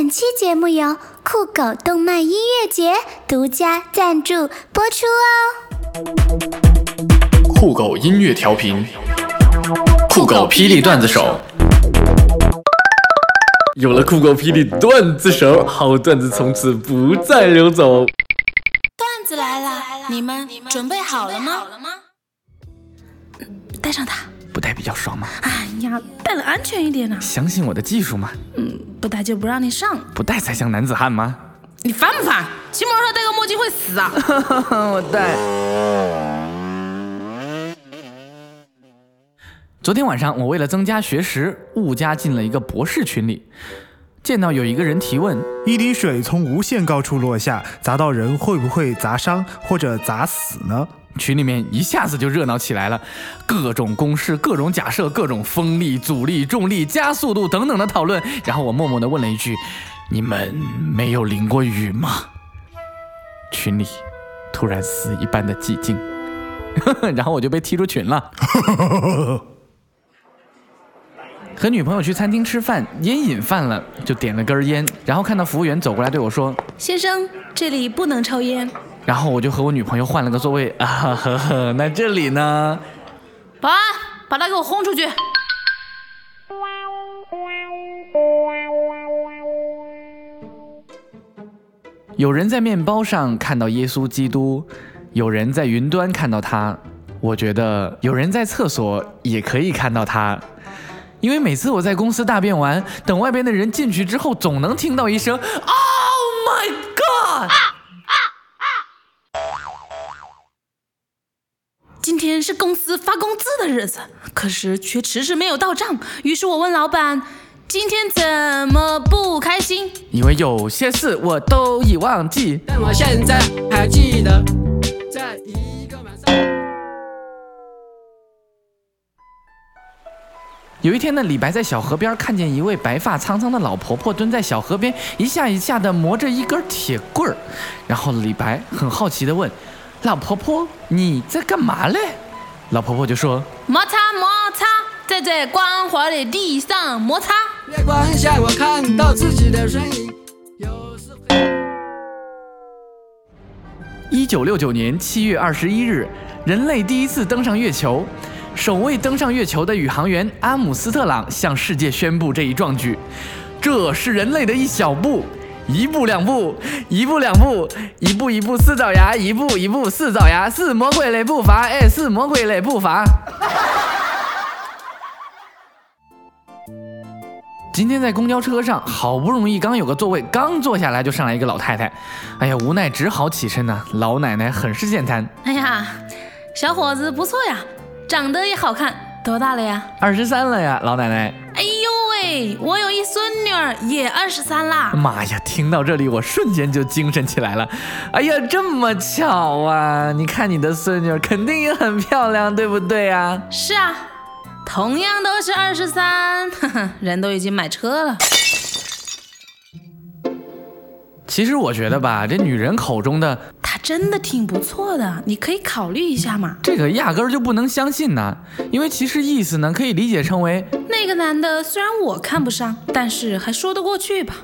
本期节目由酷狗动漫音乐节独家赞助播出哦。酷狗音乐调频，酷狗霹雳段子手。有了酷狗霹雳段子手，好段子从此不再流走。段子来了，你们准备好了吗？带上它。不带比较爽吗？哎呀，带了安全一点呢。相信我的技术吗？嗯，不戴就不让你上。不戴才像男子汉吗？你烦不烦？骑摩托车戴个墨镜会死啊！我戴。昨天晚上，我为了增加学识，误加进了一个博士群里，见到有一个人提问：一滴水从无限高处落下，砸到人会不会砸伤或者砸死呢？群里面一下子就热闹起来了，各种公式、各种假设、各种风力、阻力、重力、加速度等等的讨论。然后我默默地问了一句：“你们没有淋过雨吗？”群里突然死一般的寂静，然后我就被踢出群了。和女朋友去餐厅吃饭，烟瘾犯了，就点了根烟，然后看到服务员走过来对我说：“先生，这里不能抽烟。”然后我就和我女朋友换了个座位 啊，呵呵，那这里呢？保安，把他给我轰出去！有人在面包上看到耶稣基督，有人在云端看到他，我觉得有人在厕所也可以看到他，因为每次我在公司大便完，等外边的人进去之后，总能听到一声 “Oh my God”。公司发工资的日子，可是却迟迟没有到账。于是我问老板：“今天怎么不开心？”因为有些事我都已忘记，但我现在还记得，在一个晚上。有一天呢，李白在小河边看见一位白发苍苍的老婆婆蹲在小河边，一下一下的磨着一根铁棍儿。然后李白很好奇的问。老婆婆，你在干嘛嘞？老婆婆就说：摩擦摩擦，在这光滑的地上摩擦。月光下，我看到自己的身影。一九六九年七月二十一日，人类第一次登上月球，首位登上月球的宇航员阿姆斯特朗向世界宣布这一壮举：这是人类的一小步。一步两步，一步两步，一步一步四爪牙，一步一步四爪牙，是魔鬼的步伐，哎，是魔鬼的步伐。今天在公交车上，好不容易刚有个座位，刚坐下来就上来一个老太太，哎呀，无奈只好起身呐。老奶奶很是健谈，哎呀，小伙子不错呀，长得也好看，多大了呀？二十三了呀，老奶奶。我有一孙女儿，也二十三啦。妈呀，听到这里我瞬间就精神起来了。哎呀，这么巧啊！你看你的孙女儿肯定也很漂亮，对不对啊？是啊，同样都是二十三，人都已经买车了。其实我觉得吧，这女人口中的她真的挺不错的，你可以考虑一下嘛。这个压根儿就不能相信呢，因为其实意思呢可以理解成为那个男的虽然我看不上，但是还说得过去吧，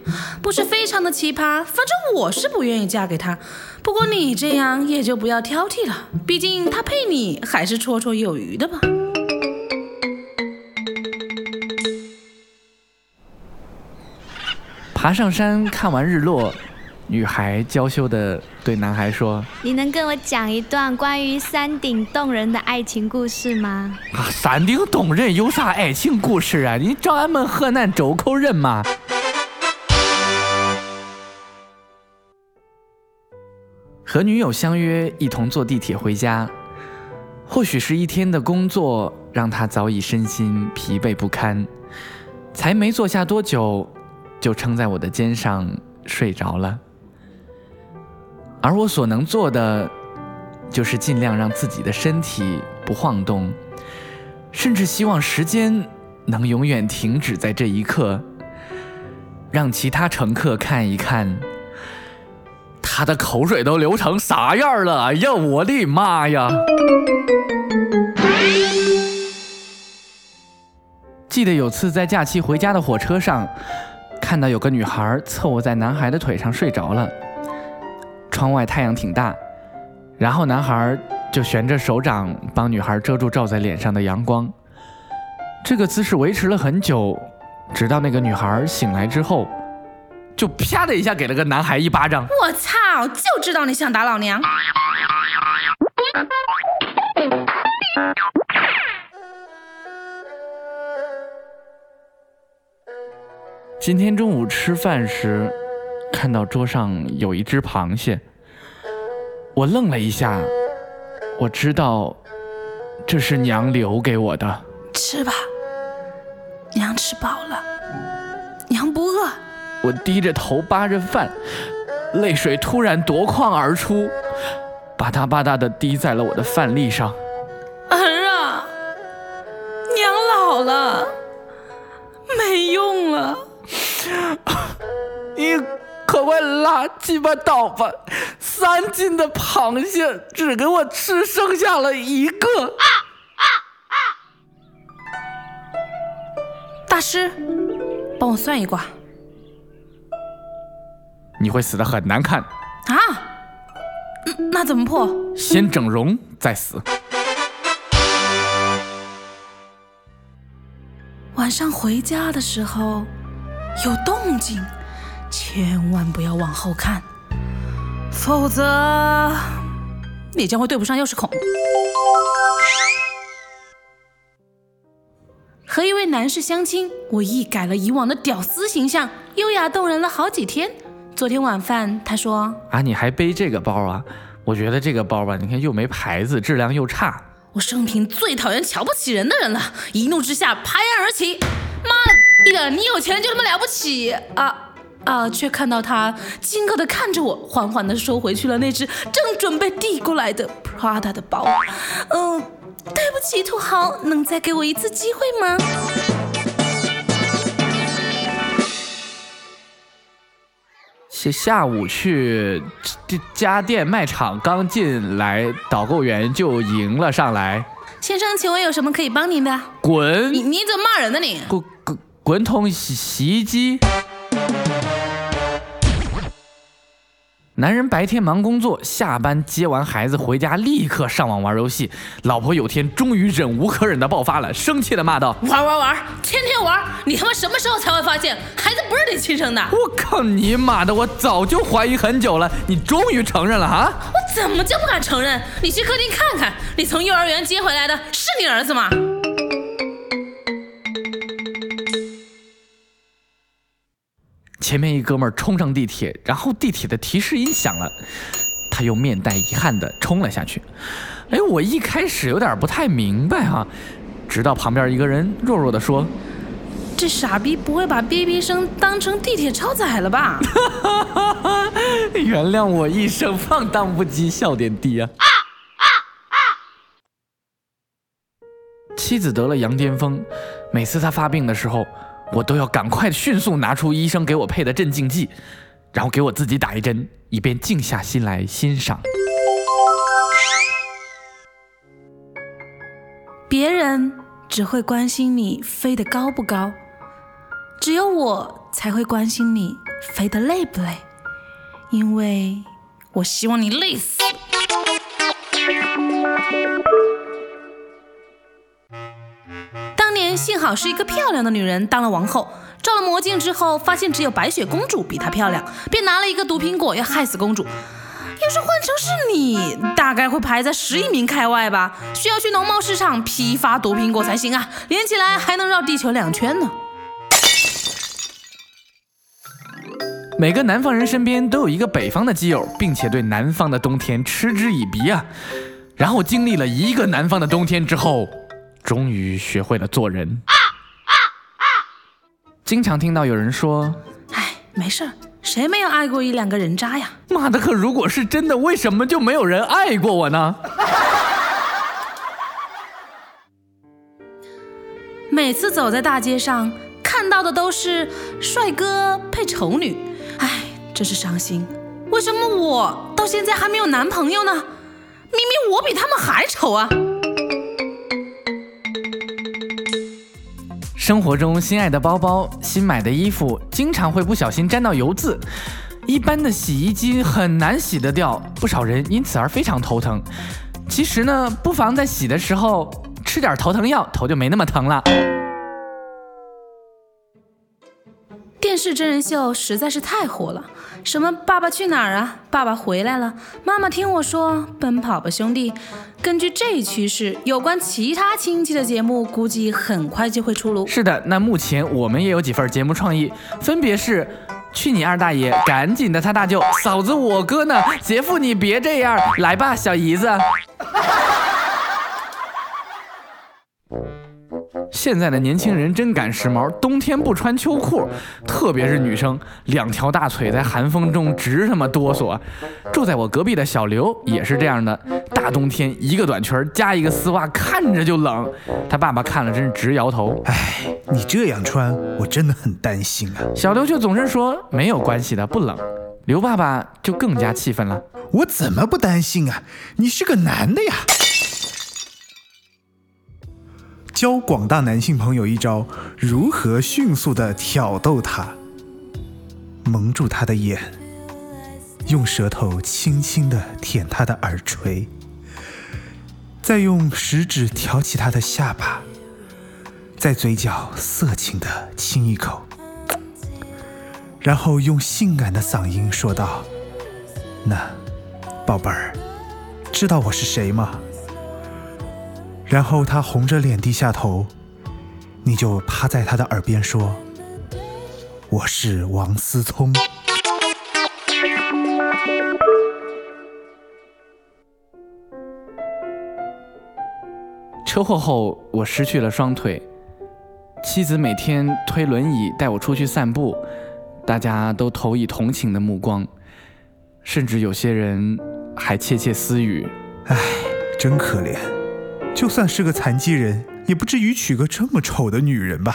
不是非常的奇葩。反正我是不愿意嫁给他，不过你这样也就不要挑剔了，毕竟他配你还是绰绰有余的吧。爬上山看完日落。女孩娇羞的对男孩说：“你能跟我讲一段关于山顶洞人的爱情故事吗？”啊，山顶洞人有啥爱情故事啊？你找俺们河南周口人吗？和女友相约一同坐地铁回家，或许是一天的工作让他早已身心疲惫不堪，才没坐下多久，就撑在我的肩上睡着了。而我所能做的，就是尽量让自己的身体不晃动，甚至希望时间能永远停止在这一刻，让其他乘客看一看，他的口水都流成啥样了！哎呀，我的妈呀！记得有次在假期回家的火车上。看到有个女孩侧卧在男孩的腿上睡着了。窗外太阳挺大，然后男孩就悬着手掌帮女孩遮住照在脸上的阳光。这个姿势维持了很久，直到那个女孩醒来之后，就啪的一下给了个男孩一巴掌。我操！就知道你想打老娘。今天中午吃饭时，看到桌上有一只螃蟹，我愣了一下，我知道这是娘留给我的。吃吧，娘吃饱了，娘不饿。我低着头扒着饭，泪水突然夺眶而出，吧嗒吧嗒的滴在了我的饭粒上。可快拉鸡巴倒吧！三斤的螃蟹只给我吃剩下了一个。大师，帮我算一卦。你会死的很难看。啊？嗯那怎么破？先整容再死。晚上回家的时候有动静，千万不要往后看，否则你将会对不上钥匙孔。和一位男士相亲，我一改了以往的屌丝形象，优雅动人了好几天。昨天晚饭，他说啊，你还背这个包啊？我觉得这个包吧，你看又没牌子，质量又差。我生平最讨厌瞧不起人的人了，一怒之下拍案而起。妈的的，你有钱就这么了不起啊啊！却看到他惊愕地看着我，缓缓地收回去了那只正准备递过来的 Prada 的包。嗯、对不起，土豪，能再给我一次机会吗？下下午去这家电卖场刚进来，导购员就迎了上来，先生，请问有什么可以帮您的？滚你你怎么骂人呢你？滚滚滚筒洗洗衣机。男人白天忙工作，下班接完孩子回家，立刻上网玩游戏。老婆有天终于忍无可忍的爆发了，生气的骂道玩玩玩，天天玩，你他妈什么时候才会发现孩子不是你亲生的？：“我靠你妈的！我早就怀疑很久了，你终于承认了啊！我怎么就不敢承认？你去客厅看看，你从幼儿园接回来的是你儿子吗？前面一哥们儿冲上地铁，然后地铁的提示音响了，他又面带遗憾的冲了下去。哎，我一开始有点不太明白哈、直到旁边一个人弱弱的说这傻逼不会把哔哔声当成地铁超载了吧？：“ 原谅我一生放荡不羁，笑点低啊。”妻子得了羊癫疯，每次她发病的时候，我都要赶快迅速拿出医生给我配的镇静剂，然后给我自己打一针，以便静下心来欣赏。别人只会关心你飞得高不高，只有我才会关心你飞得累不累，因为我希望你累死。幸好是一个漂亮的女人当了王后，照了魔镜之后，发现只有白雪公主比她漂亮，便拿了一个毒苹果要害死公主。要是换成是你，大概会排在十一名开外吧，需要去农贸市场批发毒苹果才行啊，连起来还能绕地球两圈呢。每个南方人身边都有一个北方的基友，并且对南方的冬天嗤之以鼻啊。然后经历了一个南方的冬天之后，终于学会了做人。啊啊啊经常听到有人说哎，没事儿，谁没有爱过一两个人渣呀？：“妈的，可如果是真的，为什么就没有人爱过我呢 每次走在大街上，看到的都是帅哥配丑女，哎，真是伤心。为什么我到现在还没有男朋友呢？明明我比他们还丑啊！？”生活中心爱的包包、新买的衣服，经常会不小心沾到油渍。一般的洗衣机很难洗得掉，不少人因此而非常头疼。其实呢，不妨在洗的时候吃点头疼药，头就没那么疼了。是真人秀实在是太火了，什么《爸爸去哪儿》啊，《爸爸回来了》，妈妈听我说，《奔跑吧兄弟》。根据这一趋势，有关其他亲戚的节目估计很快就会出炉。是的，那目前我们也有几份节目创意，分别是：去你二大爷，赶紧的他大舅，嫂子我哥呢，姐夫你别这样，来吧小姨子。现在的年轻人真赶时髦，冬天不穿秋裤，特别是女生，两条大腿在寒风中直他妈哆嗦。住在我隔壁的小刘也是这样的，大冬天一个短裙加一个丝袜，看着就冷。他爸爸看了真是直摇头。哎，你这样穿，我真的很担心啊。小刘却总是说没有关系的，不冷。刘爸爸就更加气愤了。我怎么不担心啊？你是个男的呀。教广大男性朋友一招，如何迅速的挑逗他。蒙住他的眼，用舌头轻轻的舔他的耳垂，再用食指挑起他的下巴，在嘴角色情的亲一口，然后用性感的嗓音说道：“那，宝贝儿，知道我是谁吗？”然后他红着脸低下头，你就趴在他的耳边说：“我是王思聪。”车祸后，我失去了双腿，妻子每天推轮椅带我出去散步，大家都投以同情的目光，甚至有些人还窃窃私语：“唉，真可怜。”就算是个残疾人，也不至于娶个这么丑的女人吧。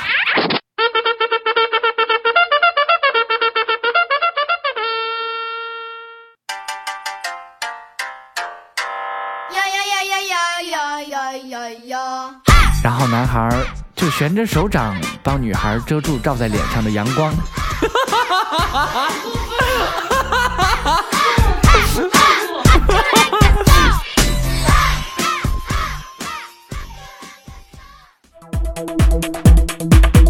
然后男孩就悬着手掌帮女孩遮住照在脸上的阳光。